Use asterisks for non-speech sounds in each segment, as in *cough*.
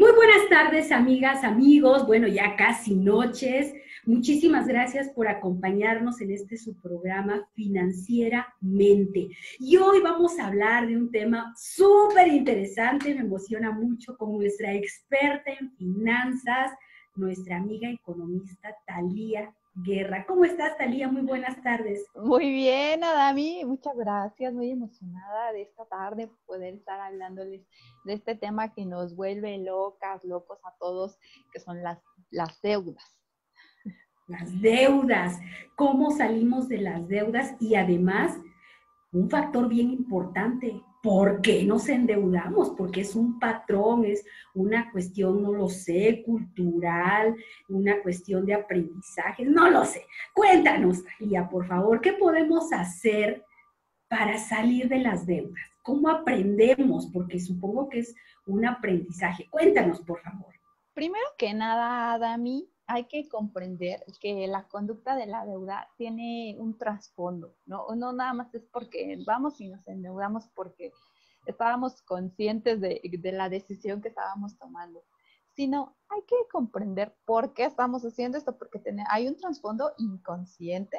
Muy buenas tardes, amigas, amigos. Bueno, ya casi noches. Muchísimas gracias por acompañarnos en este su programa Financieramente. Y hoy vamos a hablar de un tema súper interesante, me emociona mucho, con nuestra experta en finanzas, nuestra amiga economista Talía Guerra. ¿Cómo estás, Talía? Muy buenas tardes. Muy bien, Adami, muchas gracias. Muy emocionada de esta tarde poder estar hablándoles de este tema que nos vuelve locas, locos a todos, que son las, las deudas. Las deudas, cómo salimos de las deudas y además un factor bien importante, ¿por qué nos endeudamos? Porque es un patrón, es una cuestión, no lo sé, cultural, una cuestión de aprendizaje, no lo sé. Cuéntanos, Talía, por favor, ¿qué podemos hacer para salir de las deudas? ¿Cómo aprendemos? Porque supongo que es un aprendizaje. Cuéntanos, por favor. Primero que nada, Dami, hay que comprender que la conducta de la deuda tiene un trasfondo, ¿no? No nada más es porque vamos y nos endeudamos porque estábamos conscientes de, la decisión que estábamos tomando, sino hay que comprender por qué estamos haciendo esto, porque hay un trasfondo inconsciente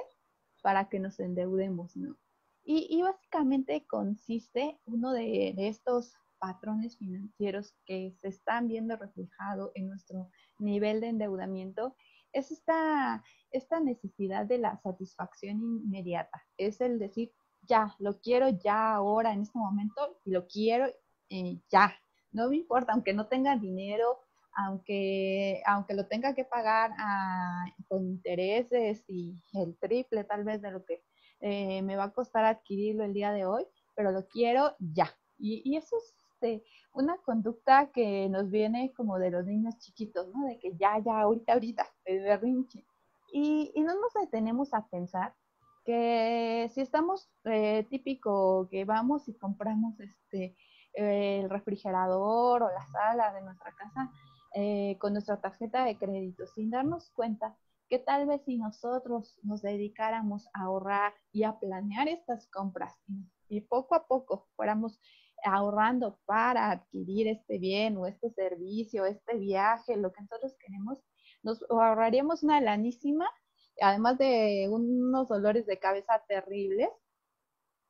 para que nos endeudemos, ¿no? Y, básicamente consiste uno de, de estos patrones financieros que se están viendo reflejado en nuestro nivel de endeudamiento es esta, esta necesidad de la satisfacción inmediata. Es el decir, ya, lo quiero ya, ahora, en este momento, y lo quiero eh, ya. No me importa, aunque no tenga dinero, aunque, aunque lo tenga que pagar ah, con intereses y el triple tal vez de lo que eh, me va a costar adquirirlo el día de hoy, pero lo quiero ya. Y, y eso es este, una conducta que nos viene como de los niños chiquitos, ¿no? De que ya, ya, ahorita, ahorita, el berrinche. Y, no nos detenemos a pensar que si estamos eh, típico que vamos y compramos este el refrigerador o la sala de nuestra casa eh, con nuestra tarjeta de crédito sin darnos cuenta que tal vez si nosotros nos dedicáramos a ahorrar y a planear estas compras y poco a poco fuéramos ahorrando para adquirir este bien o este servicio, este viaje, lo que nosotros queremos, nos ahorraríamos una lanísima, además de unos dolores de cabeza terribles,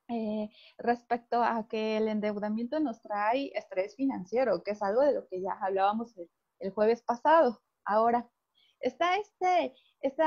eh, respecto a que el endeudamiento nos trae estrés financiero, que es algo de lo que ya hablábamos el, jueves pasado. Ahora, está este, este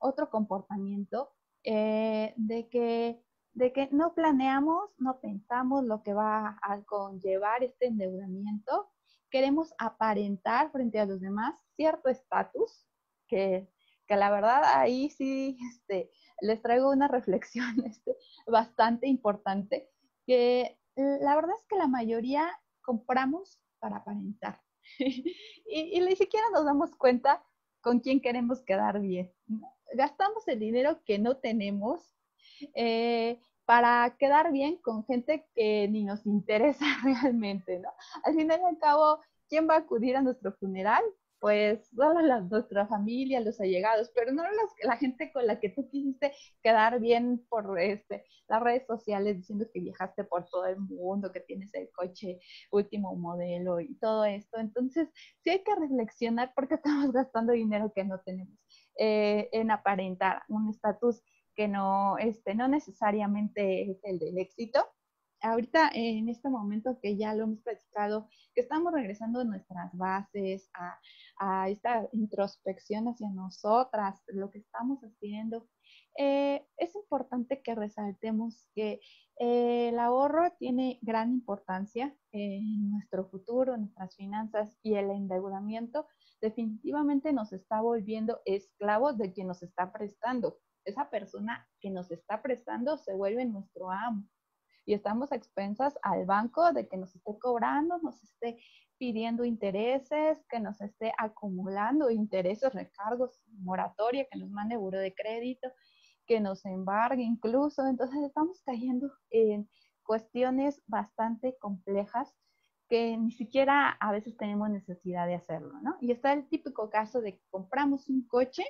otro comportamiento eh, de que de que no planeamos, no pensamos lo que va a conllevar este endeudamiento. Queremos aparentar frente a los demás cierto estatus, que, la verdad ahí sí *laughs* este, les traigo una reflexión *laughs* este, bastante importante, que la verdad es que la mayoría compramos para aparentar. *laughs* y, ni siquiera nos damos cuenta con quién queremos quedar bien. Gastamos el dinero que no tenemos eh, para quedar bien con gente que ni nos interesa *laughs* realmente, ¿no? Al final y al cabo, ¿quién va a acudir a nuestro funeral? Pues solo la, nuestra familia, los allegados, pero no la gente con la que tú quisiste quedar bien por este, las redes sociales diciendo que viajaste por todo el mundo, que tienes el coche último modelo y todo esto. Entonces, sí hay que reflexionar porque estamos gastando dinero que no tenemos eh, en aparentar un estatus que no, este, no necesariamente es el del éxito. Ahorita, en este momento que ya lo hemos platicado, que estamos regresando a nuestras bases, a, a esta introspección hacia nosotras, lo que estamos haciendo, eh, es importante que resaltemos que eh, el ahorro tiene gran importancia en nuestro futuro, en nuestras finanzas y el endeudamiento definitivamente nos está volviendo esclavos de quien nos está prestando esa persona que nos está prestando se vuelve nuestro amo. Y estamos a expensas al banco de que nos esté cobrando, nos esté pidiendo intereses, que nos esté acumulando intereses, recargos, moratoria, que nos mande buro de crédito, que nos embargue incluso. Entonces estamos cayendo en cuestiones bastante complejas que ni siquiera a veces tenemos necesidad de hacerlo, ¿no? Y está el típico caso de que compramos un coche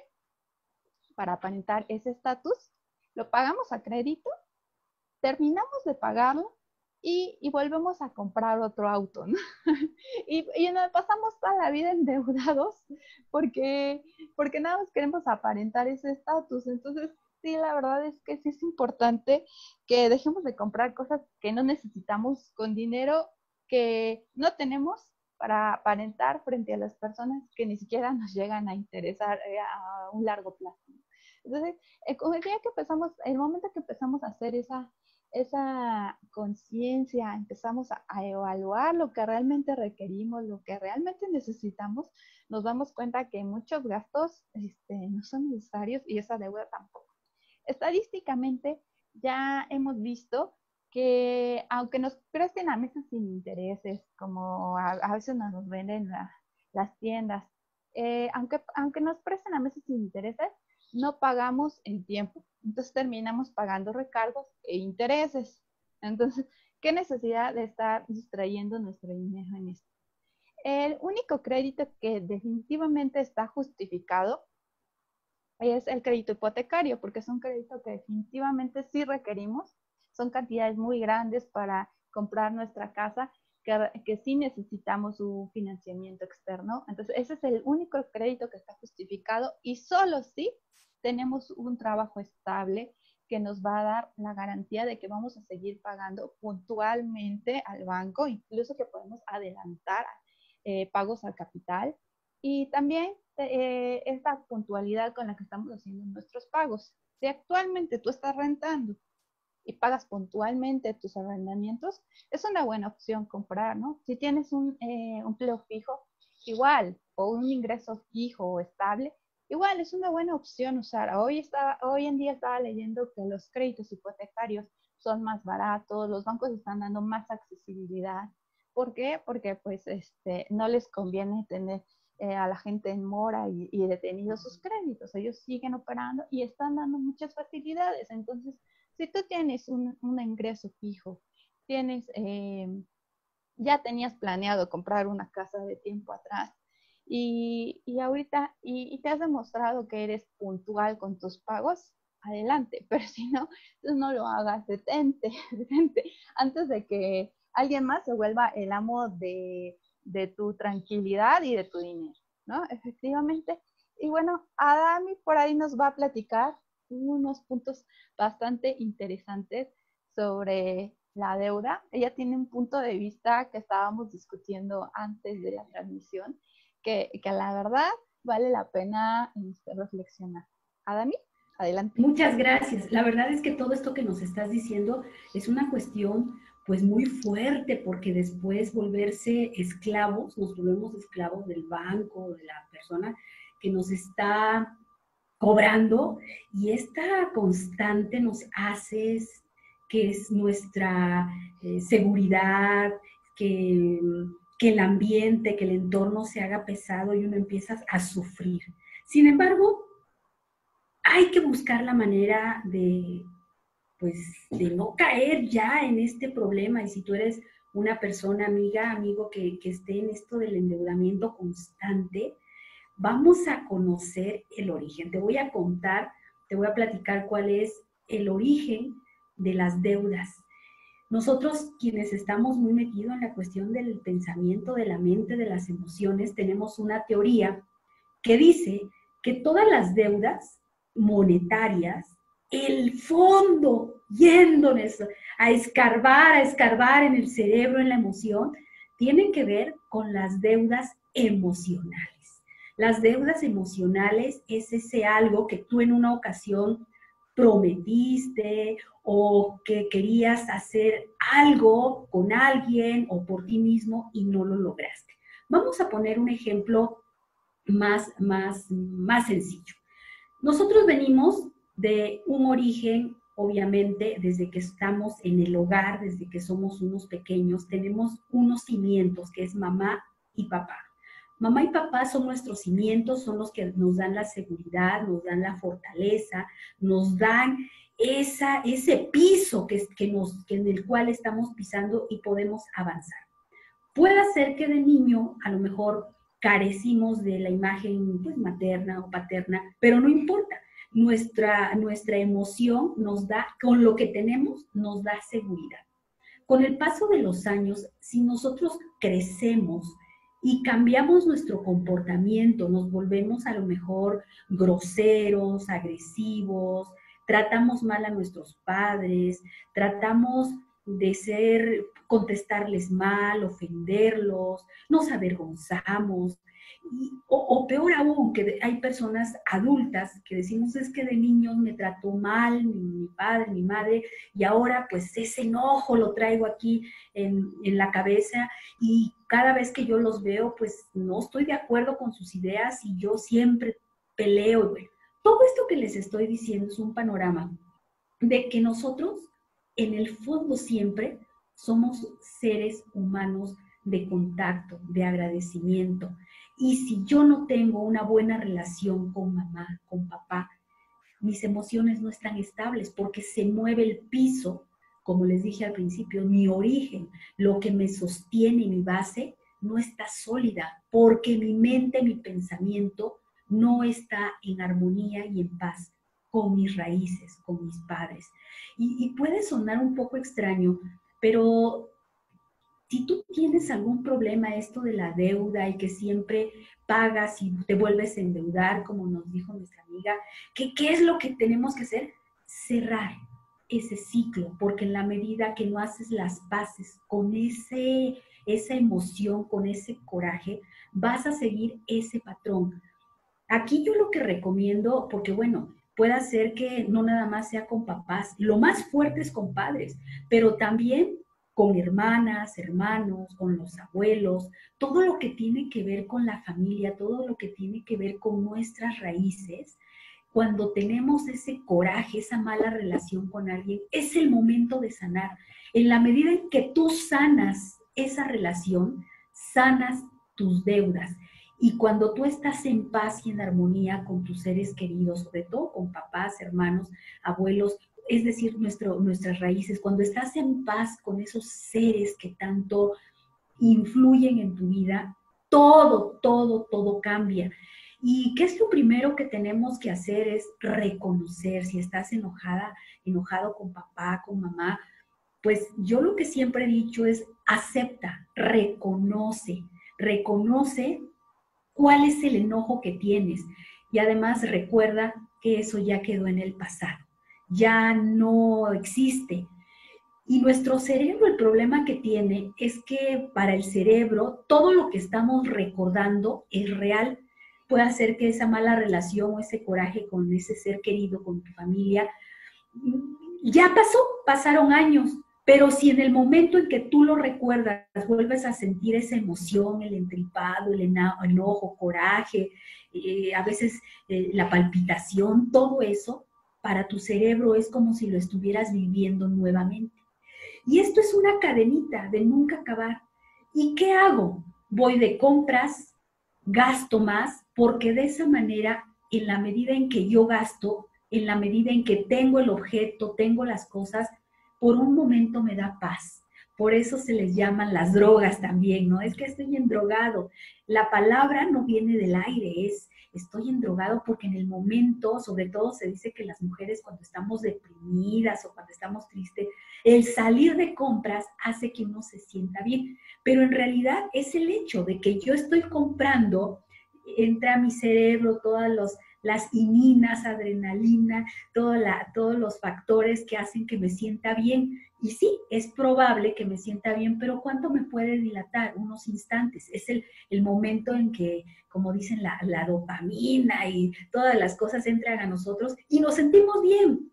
para aparentar ese estatus, lo pagamos a crédito, terminamos de pagarlo y, y, volvemos a comprar otro auto, *laughs* y, y, nos pasamos toda la vida endeudados porque, porque nada más queremos aparentar ese estatus. Entonces, sí, la verdad es que sí es importante que dejemos de comprar cosas que no necesitamos con dinero que no tenemos para aparentar frente a las personas que ni siquiera nos llegan a interesar eh, a un largo plazo. Entonces, el, el día que empezamos, el momento que empezamos a hacer esa esa conciencia, empezamos a, evaluar lo que realmente requerimos, lo que realmente necesitamos, nos damos cuenta que muchos gastos este, no son necesarios y esa deuda tampoco. Estadísticamente ya hemos visto que aunque nos presten a meses sin intereses, como a, veces nos venden las tiendas, eh, aunque, aunque nos presten a meses sin intereses, no pagamos en tiempo. Entonces terminamos pagando recargos e intereses. Entonces, ¿qué necesidad de estar distrayendo nuestro dinero en esto? El único crédito que definitivamente está justificado es el crédito hipotecario, porque es un crédito que definitivamente sí requerimos. Son cantidades muy grandes para comprar nuestra casa, que, que sí necesitamos un financiamiento externo. Entonces, ese es el único crédito que está justificado y solo si tenemos un trabajo estable que nos va a dar la garantía de que vamos a seguir pagando puntualmente al banco, incluso que podemos adelantar eh, pagos al capital y también eh, esta puntualidad con la que estamos haciendo nuestros pagos. Si actualmente tú estás rentando y pagas puntualmente tus arrendamientos, es una buena opción comprar, ¿no? Si tienes un eh, empleo fijo, igual, o un ingreso fijo o estable, Igual es una buena opción usar. Hoy, está, hoy en día estaba leyendo que los créditos hipotecarios son más baratos, los bancos están dando más accesibilidad. ¿Por qué? Porque pues este, no les conviene tener eh, a la gente en mora y, y detenidos sus créditos. Ellos siguen operando y están dando muchas facilidades. Entonces, si tú tienes un, un ingreso fijo, tienes, eh, ya tenías planeado comprar una casa de tiempo atrás, y, y ahorita, y, te has demostrado que eres puntual con tus pagos, adelante, *laughs* pero si no, entonces no lo hagas, detente, *laughs* detente, antes de que alguien más se vuelva el amo de, de tu tranquilidad y de tu dinero, ¿no? Efectivamente. Y bueno, Adami por ahí nos va a platicar unos puntos bastante interesantes sobre la deuda. Ella tiene un punto de vista que estábamos discutiendo antes de la transmisión que, que la verdad vale la pena este, reflexionar. Adami, adelante. Muchas gracias. La verdad es que todo esto que nos estás diciendo es una cuestión pues muy fuerte porque después volverse esclavos, nos volvemos esclavos del banco, de la persona que nos está cobrando y esta constante nos hace que es nuestra eh, seguridad, que que el ambiente, que el entorno se haga pesado y uno empieza a sufrir. Sin embargo, hay que buscar la manera de, pues, de no caer ya en este problema. Y si tú eres una persona, amiga, amigo, que, que esté en esto del endeudamiento constante, vamos a conocer el origen. Te voy a contar, te voy a platicar cuál es el origen de las deudas. Nosotros quienes estamos muy metidos en la cuestión del pensamiento, de la mente, de las emociones, tenemos una teoría que dice que todas las deudas monetarias, el fondo, yéndonos a escarbar, a escarbar en el cerebro, en la emoción, tienen que ver con las deudas emocionales. Las deudas emocionales es ese algo que tú en una ocasión prometiste o que querías hacer algo con alguien o por ti mismo y no lo lograste. Vamos a poner un ejemplo más, más, más sencillo. Nosotros venimos de un origen, obviamente, desde que estamos en el hogar, desde que somos unos pequeños, tenemos unos cimientos que es mamá y papá. Mamá y papá son nuestros cimientos, son los que nos dan la seguridad, nos dan la fortaleza, nos dan esa, ese piso que, que nos, que en el cual estamos pisando y podemos avanzar. Puede ser que de niño a lo mejor carecimos de la imagen pues, materna o paterna, pero no importa. Nuestra, nuestra emoción nos da, con lo que tenemos, nos da seguridad. con el paso de los años, si nosotros crecemos y cambiamos nuestro comportamiento, nos volvemos a lo mejor groseros, agresivos, tratamos mal a nuestros padres, tratamos de ser, contestarles mal, ofenderlos, nos avergonzamos, o, peor aún, que hay personas adultas que decimos es que de niños me trató mal mi, padre, mi madre, y ahora pues ese enojo lo traigo aquí en, en, la cabeza y cada vez que yo los veo pues no estoy de acuerdo con sus ideas y yo siempre peleo. todo esto que les estoy diciendo es un panorama de que nosotros en el fondo siempre somos seres humanos de contacto, de agradecimiento y si yo no tengo una buena relación con mamá, con papá, mis emociones no están estables porque se mueve el piso, como les dije al principio, mi origen, lo que me sostiene mi base, no está sólida porque mi mente, mi pensamiento no está en armonía y en paz con mis raíces, con mis padres. Y, puede sonar un poco extraño, pero si tú tienes algún problema, esto de la deuda y que siempre pagas y te vuelves a endeudar, como nos dijo nuestra amiga, ¿qué, ¿qué es lo que tenemos que hacer? Cerrar ese ciclo, porque en la medida que no haces las paces con ese, esa emoción, con ese coraje, vas a seguir ese patrón. Aquí yo lo que recomiendo, porque bueno, puede ser que no nada más sea con papás, lo más fuerte es con padres, pero también con hermanas, hermanos, con los abuelos, todo lo que tiene que ver con la familia, todo lo que tiene que ver con nuestras raíces, cuando tenemos ese coraje, esa mala relación con alguien, es el momento de sanar. En la medida en que tú sanas esa relación, sanas tus deudas. Y cuando tú estás en paz y en armonía con tus seres queridos, sobre todo con papás, hermanos, abuelos, es decir, nuestro, nuestras raíces, cuando estás en paz con esos seres que tanto influyen en tu vida, todo, todo, todo cambia. ¿Y qué es lo primero que tenemos que hacer? Es reconocer si estás enojada, enojado con papá, con mamá. Pues yo lo que siempre he dicho es acepta, reconoce, reconoce cuál es el enojo que tienes y además recuerda que eso ya quedó en el pasado ya no existe. Y nuestro cerebro, el problema que tiene es que para el cerebro todo lo que estamos recordando es real. Puede hacer que esa mala relación o ese coraje con ese ser querido, con tu familia, ya pasó, pasaron años, pero si en el momento en que tú lo recuerdas, vuelves a sentir esa emoción, el entripado, el enojo, coraje, eh, a veces eh, la palpitación, todo eso, para tu cerebro es como si lo estuvieras viviendo nuevamente. Y esto es una cadenita de nunca acabar. ¿Y qué hago? Voy de compras, gasto más, porque de esa manera, en la medida en que yo gasto, en la medida en que tengo el objeto, tengo las cosas, por un momento me da paz. Por eso se les llaman las drogas también, ¿no? Es que estoy endrogado. La palabra no viene del aire, es estoy endrogado porque en el momento, sobre todo se dice que las mujeres cuando estamos deprimidas o cuando estamos tristes, el salir de compras hace que uno se sienta bien, pero en realidad es el hecho de que yo estoy comprando, entra a mi cerebro todas los, las ininas, adrenalina, todos los factores que hacen que me sienta bien. Y sí, es probable que me sienta bien, pero ¿cuánto me puede dilatar? Unos instantes. Es el, momento en que, como dicen, la, la dopamina y todas las cosas entran a nosotros y nos sentimos bien.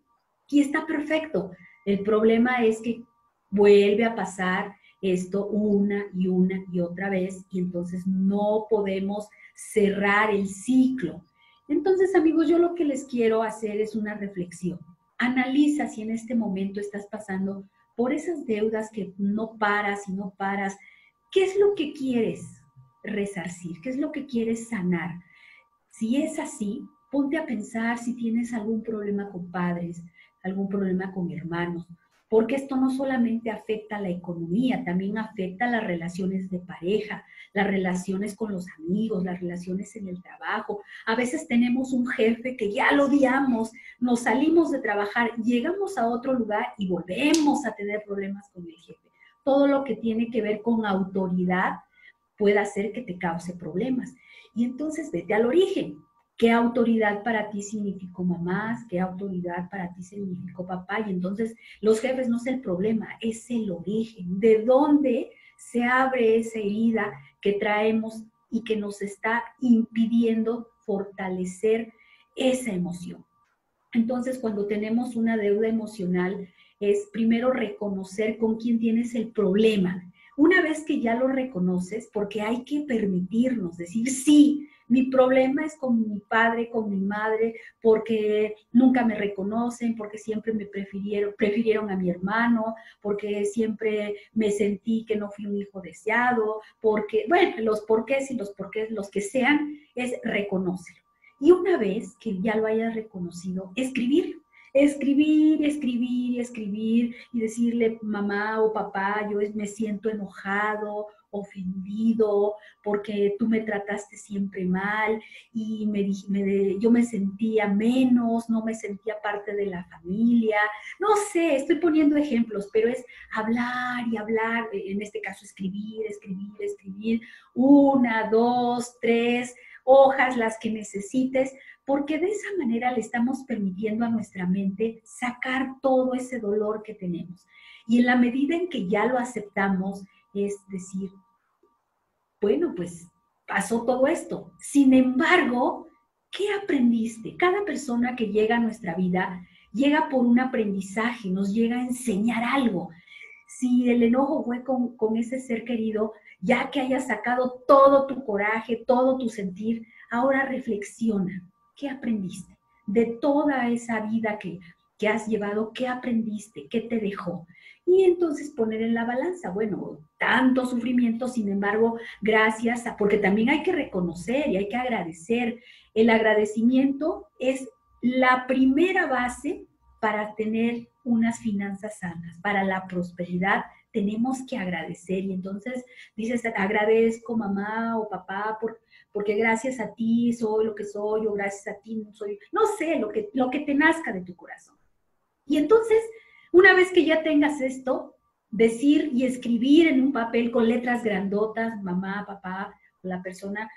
Y está perfecto. El problema es que vuelve a pasar esto una y una y otra vez y entonces no podemos cerrar el ciclo. Entonces, amigos, yo lo que les quiero hacer es una reflexión. Analiza si en este momento estás pasando por esas deudas que no paras y no paras, ¿qué es lo que quieres resarcir? ¿Qué es lo que quieres sanar? Si es así, ponte a pensar si tienes algún problema con padres, algún problema con hermanos, porque esto no solamente afecta a la economía, también afecta a las relaciones de pareja, las relaciones con los amigos, las relaciones en el trabajo. A veces tenemos un jefe que ya lo odiamos, nos salimos de trabajar, llegamos a otro lugar y volvemos a tener problemas con el jefe. todo lo que tiene que ver con autoridad puede hacer que te cause problemas. Y entonces vete al origen. ¿Qué autoridad para ti significó mamás? ¿Qué autoridad para ti significó papá? Y entonces los jefes no es el problema, es el origen. ¿De dónde se abre esa herida que traemos y que nos está impidiendo fortalecer esa emoción? Entonces, cuando tenemos una deuda emocional, es primero reconocer con quién tienes el problema. Una vez que ya lo reconoces, porque hay que permitirnos decir, sí, mi problema es con mi padre, con mi madre, porque nunca me reconocen, porque siempre me prefirieron, a mi hermano, porque siempre me sentí que no fui un hijo deseado, porque, bueno, los porqués y los porqués, los que sean, es reconocerlo. Y una vez que ya lo hayas reconocido, escribir escribir, escribir, escribir y decirle, mamá o papá, yo me siento enojado ofendido porque tú me trataste siempre mal y me, me, yo me sentía menos, no me sentía parte de la familia. No sé, estoy poniendo ejemplos, pero es hablar y hablar, en este caso escribir, escribir, escribir, una, dos, tres hojas, las que necesites, porque de esa manera le estamos permitiendo a nuestra mente sacar todo ese dolor que tenemos. Y en la medida en que ya lo aceptamos, es decir, bueno, pues pasó todo esto. Sin embargo, ¿qué aprendiste? Cada persona que llega a nuestra vida llega por un aprendizaje, nos llega a enseñar algo. Si el enojo fue con, ese ser querido, ya que hayas sacado todo tu coraje, todo tu sentir, ahora reflexiona. ¿Qué aprendiste? De toda esa vida que, que has llevado, ¿qué aprendiste? ¿Qué te dejó? y entonces poner en la balanza, bueno, tanto sufrimiento, sin embargo, gracias porque también hay que reconocer y hay que agradecer. El agradecimiento es la primera base para tener unas finanzas sanas, para la prosperidad tenemos que agradecer y entonces dices, agradezco mamá o papá por, porque gracias a ti soy lo que soy o gracias a ti no soy, no sé, lo que, lo que te nazca de tu corazón. Y entonces una vez que ya tengas esto, decir y escribir en un papel con letras grandotas, mamá, papá, la persona,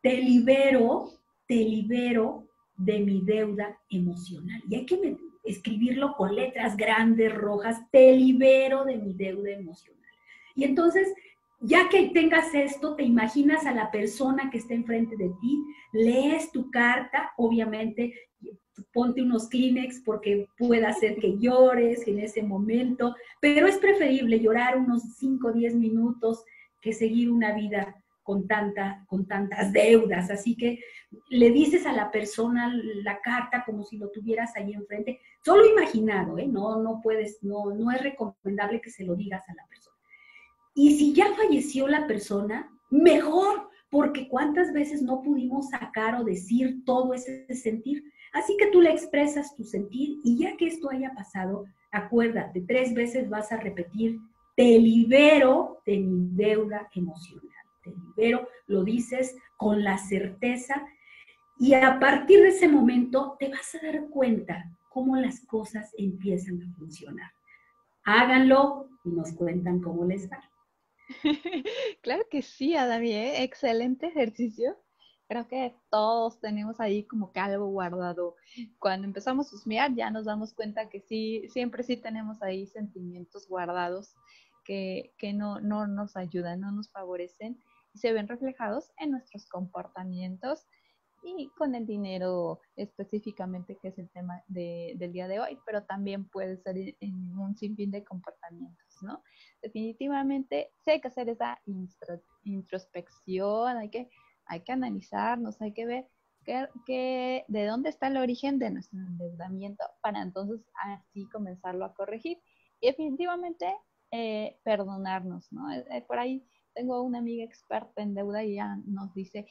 te libero, te libero de mi deuda emocional. Y hay que escribirlo con letras grandes, rojas, te libero de mi deuda emocional. Y entonces, ya que tengas esto, te imaginas a la persona que está enfrente de ti, lees tu carta, obviamente ponte unos Kleenex porque pueda hacer que llores en ese momento, pero es preferible llorar unos 5 o 10 minutos que seguir una vida con, con tantas deudas. Así que le dices a la persona la carta como si lo tuvieras ahí enfrente, solo imaginado, ¿eh? no, no puedes, no, no es recomendable que se lo digas a la persona. Y si ya falleció la persona, mejor, porque cuántas veces no pudimos sacar o decir todo ese sentir Así que tú le expresas tu sentir y ya que esto haya pasado, acuérdate, tres veces vas a repetir, te libero de mi deuda emocional. Te libero, lo dices con la certeza y a partir de ese momento te vas a dar cuenta cómo las cosas empiezan a funcionar. Háganlo y nos cuentan cómo les va. *laughs* Claro que sí, Adami, ¿eh? excelente ejercicio creo que todos tenemos ahí como que algo guardado. Cuando empezamos a husmear ya nos damos cuenta que sí, siempre sí tenemos ahí sentimientos guardados que, que no, no nos ayudan, no nos favorecen y se ven reflejados en nuestros comportamientos y con el dinero específicamente, que es el tema de, del día de hoy, pero también puede ser en un sinfín de comportamientos, ¿no? Definitivamente sí hay que hacer esa introspección, hay que hay que analizarnos, hay que ver qué, de dónde está el origen de nuestro endeudamiento para entonces así comenzarlo a corregir. Y definitivamente eh, perdonarnos, ¿no? Eh, eh, por ahí tengo una amiga experta en deuda y ella nos dice,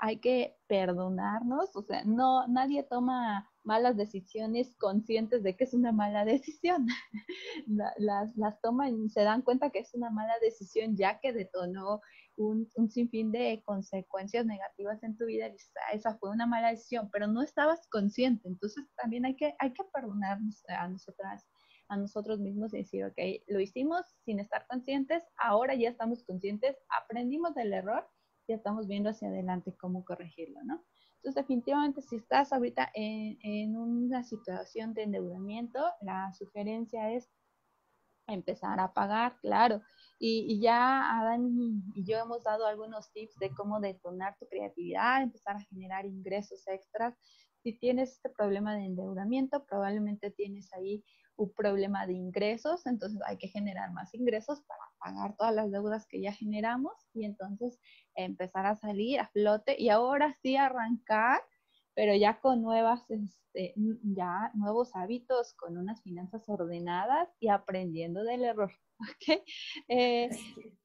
hay que perdonarnos, o sea, no, nadie toma malas decisiones conscientes de que es una mala *laughs* decisión. las, las toman y se dan cuenta que es una mala decisión ya que detonó un, sinfín de consecuencias negativas en tu vida, ah, esa fue una mala decisión, pero no estabas consciente, entonces también hay que, hay que perdonarnos a nosotras a nosotros mismos y decir, ok, lo hicimos sin estar conscientes, ahora ya estamos conscientes, aprendimos del error, ya estamos viendo hacia adelante cómo corregirlo, ¿no? Entonces, definitivamente, si estás ahorita en, en una situación de endeudamiento, la sugerencia es empezar a pagar, claro. Y, ya Adán y yo hemos dado algunos tips de cómo detonar tu creatividad, empezar a generar ingresos extras. Si tienes este problema de endeudamiento, probablemente tienes ahí un problema de ingresos, entonces hay que generar más ingresos para pagar todas las deudas que ya generamos y entonces empezar a salir a flote y ahora sí arrancar pero ya con nuevas, este, ya nuevos hábitos, con unas finanzas ordenadas y aprendiendo del error. *laughs* ¿okay? Eh,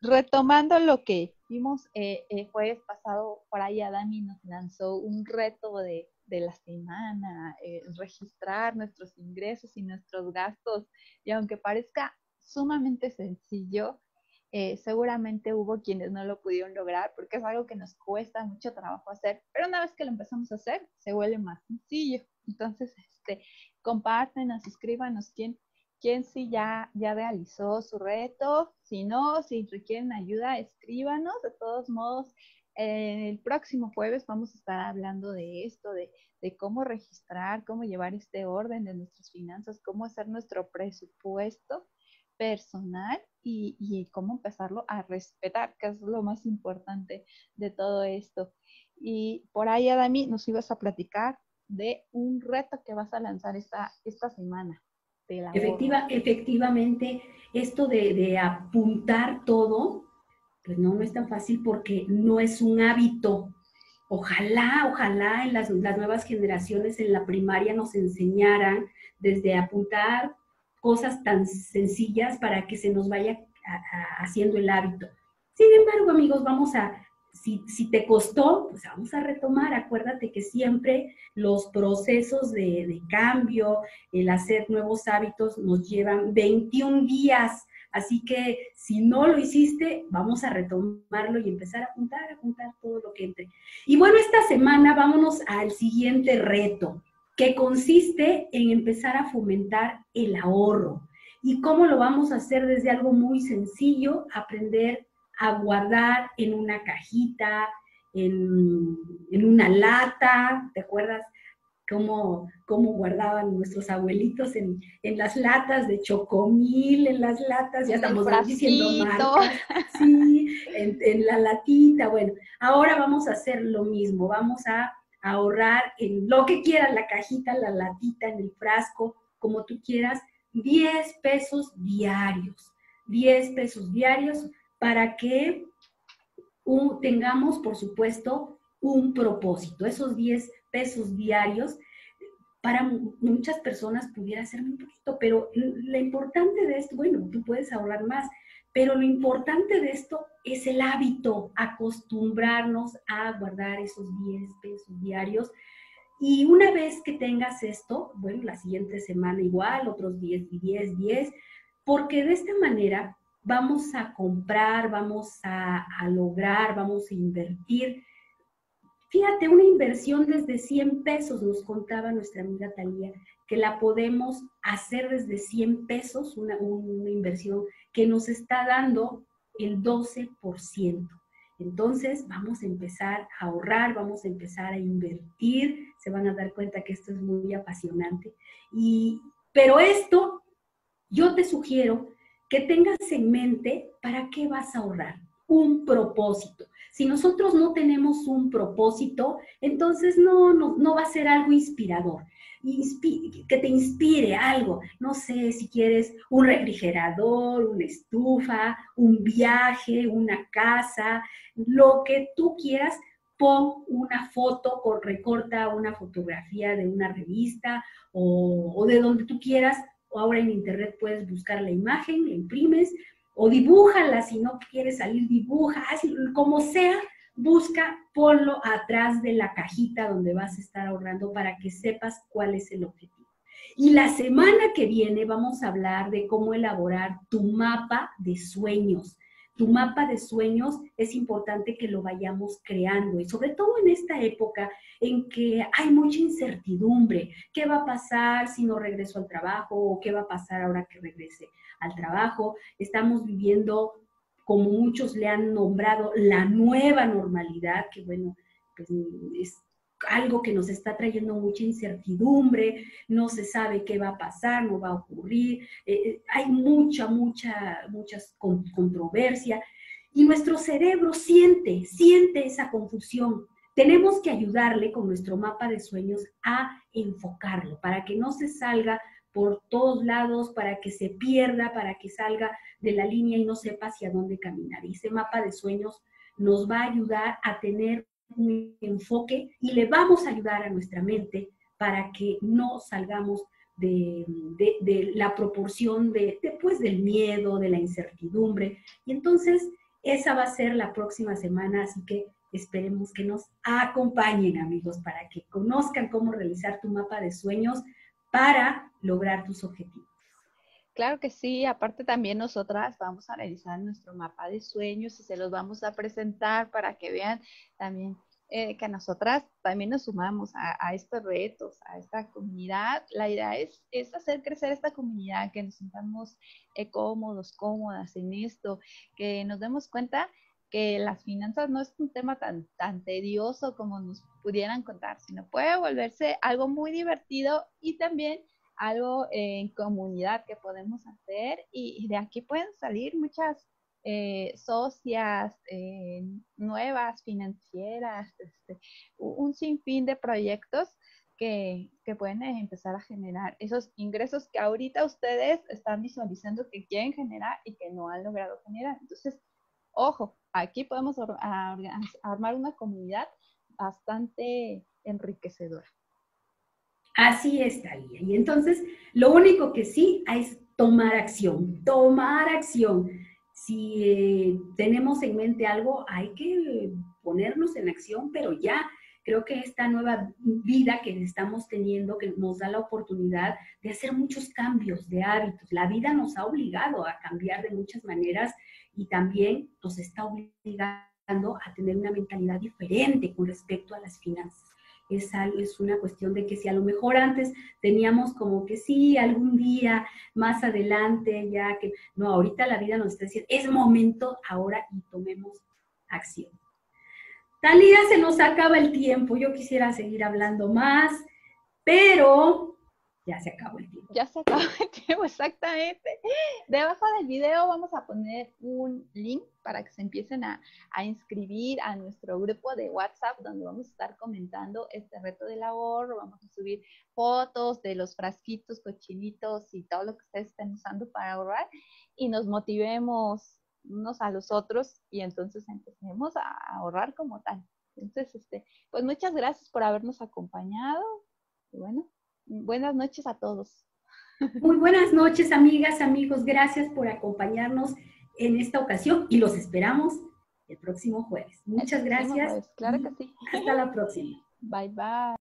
retomando lo que vimos eh, el jueves pasado, por ahí Adami nos lanzó un reto de, de la semana, eh, registrar nuestros ingresos y nuestros gastos. Y aunque parezca sumamente sencillo, eh, seguramente hubo quienes no lo pudieron lograr porque es algo que nos cuesta mucho trabajo hacer, pero una vez que lo empezamos a hacer, se vuelve más sencillo. Entonces, este, compártenos, escríbanos quién, quién sí ya, ya realizó su reto. Si no, si requieren ayuda, escríbanos. De todos modos, el próximo jueves vamos a estar hablando de esto, de, de, cómo registrar, cómo llevar este orden de nuestras finanzas, cómo hacer nuestro presupuesto personal y, cómo empezarlo a respetar, que es lo más importante de todo esto. Y por ahí, Adami, nos ibas a platicar de un reto que vas a lanzar esta, esta semana. Efectiva, efectivamente, esto de, apuntar todo, pues no, no es tan fácil porque no es un hábito. Ojalá, ojalá en las, nuevas generaciones en la primaria nos enseñaran desde apuntar cosas tan sencillas para que se nos vaya haciendo el hábito. Sin embargo, amigos, vamos a, si, te costó, pues vamos a retomar. Acuérdate que siempre los procesos de, de cambio, el hacer nuevos hábitos nos llevan 21 días. Así que si no lo hiciste, vamos a retomarlo y empezar a apuntar, a apuntar todo lo que entre. Y bueno, esta semana vámonos al siguiente reto que consiste en empezar a fomentar el ahorro. ¿Y cómo lo vamos a hacer desde algo muy sencillo? Aprender a guardar en una cajita, en, una lata, ¿te acuerdas? Cómo, cómo, guardaban nuestros abuelitos en, las latas de chocomil, en las latas, ya estamos diciendo marcas, sí, en, en, la latita, bueno, ahora vamos a hacer lo mismo, vamos a ahorrar en lo que quieras, la cajita, la latita, en el frasco, como tú quieras, 10 pesos diarios, 10 pesos diarios para que tengamos, por supuesto, un propósito. Esos 10 pesos diarios para muchas personas pudiera ser muy poquito, pero lo importante de esto, bueno, tú puedes ahorrar más, pero lo importante de esto es el hábito, acostumbrarnos a guardar esos 10 pesos diarios. Y una vez que tengas esto, bueno, la siguiente semana igual, otros 10 y 10, 10, porque de esta manera vamos a comprar, vamos a lograr, vamos a invertir. Fíjate, una inversión desde 100 pesos, nos contaba nuestra amiga Talía, que la podemos hacer desde 100 pesos, una, una inversión que nos está dando el 12%. Entonces vamos a empezar a ahorrar, vamos a empezar a invertir, se van a dar cuenta que esto es muy apasionante. Y, pero esto, yo te sugiero que tengas en mente para qué vas a ahorrar, un propósito. Si nosotros no tenemos un propósito, entonces no, no, no va a ser algo inspirador que te inspire algo. No sé si quieres un refrigerador, una estufa, un viaje, una casa, lo que tú quieras. Pon una foto, recorta una fotografía de una revista o, o de donde tú quieras. Ahora en internet puedes buscar la imagen, la imprimes o dibújala. Si no quieres salir, dibuja, como sea busca, ponlo atrás de la cajita donde vas a estar ahorrando para que sepas cuál es el objetivo. Y la semana que viene vamos a hablar de cómo elaborar tu mapa de sueños. Tu mapa de sueños es importante que lo vayamos creando y sobre todo en esta época en que hay mucha incertidumbre. ¿Qué va a pasar si no regreso al trabajo o qué va a pasar ahora que regrese al trabajo? Estamos viviendo, como muchos le han nombrado, la nueva normalidad, que bueno, pues es algo que nos está trayendo mucha incertidumbre, no se sabe qué va a pasar, no va a ocurrir, eh, eh, hay mucha, mucha, muchas controversia y nuestro cerebro siente, siente esa confusión. Tenemos que ayudarle con nuestro mapa de sueños a enfocarlo para que no se salga por todos lados, para que se pierda, para que salga de la línea y no sepa hacia dónde caminar. Y ese mapa de sueños nos va a ayudar a tener un enfoque y le vamos a ayudar a nuestra mente para que no salgamos de, la proporción de, después del miedo, de la incertidumbre. Y entonces esa va a ser la próxima semana, así que esperemos que nos acompañen amigos para que conozcan cómo realizar tu mapa de sueños para lograr tus objetivos. Claro que sí, aparte también nosotras vamos a realizar nuestro mapa de sueños y se los vamos a presentar para que vean también eh, que nosotras también nos sumamos a, estos retos, a esta comunidad. La idea es, es hacer crecer esta comunidad, que nos sintamos eh, cómodos, cómodas en esto, que nos demos cuenta que las finanzas no es un tema tan, tan tedioso como nos pudieran contar, sino puede volverse algo muy divertido y también algo en comunidad que podemos hacer y, de aquí pueden salir muchas eh, socias eh, nuevas, financieras, este, un sinfín de proyectos que, que, pueden empezar a generar esos ingresos que ahorita ustedes están visualizando que quieren generar y que no han logrado generar. Entonces, ojo, aquí podemos armar una comunidad bastante enriquecedora. Así es, Talía. Y entonces, lo único que sí es tomar acción, tomar acción. Si eh, tenemos en mente algo, hay que ponernos en acción, pero ya creo que esta nueva vida que estamos teniendo, que nos da la oportunidad de hacer muchos cambios de hábitos. La vida nos ha obligado a cambiar de muchas maneras y también nos está obligando a tener una mentalidad diferente con respecto a las finanzas es, una cuestión de que si a lo mejor antes teníamos como que sí, algún día más adelante, ya que no, ahorita la vida nos está diciendo, es momento ahora y tomemos acción. Talía, se nos acaba el tiempo, yo quisiera seguir hablando más, pero ya se acabó el tiempo. Ya se acabó el tiempo, exactamente. Debajo del video vamos a poner un link para que se empiecen a, inscribir a nuestro grupo de WhatsApp donde vamos a estar comentando este reto del ahorro, vamos a subir fotos de los frasquitos, cochinitos y todo lo que ustedes estén usando para ahorrar y nos motivemos unos a los otros y entonces empecemos a ahorrar como tal. Entonces, este, pues muchas gracias por habernos acompañado. Y bueno, Buenas noches a todos. Muy buenas noches, amigas, amigos. Gracias por acompañarnos en esta ocasión y los esperamos el próximo jueves. Muchas gracias. Claro que sí. Hasta la próxima. Bye, bye.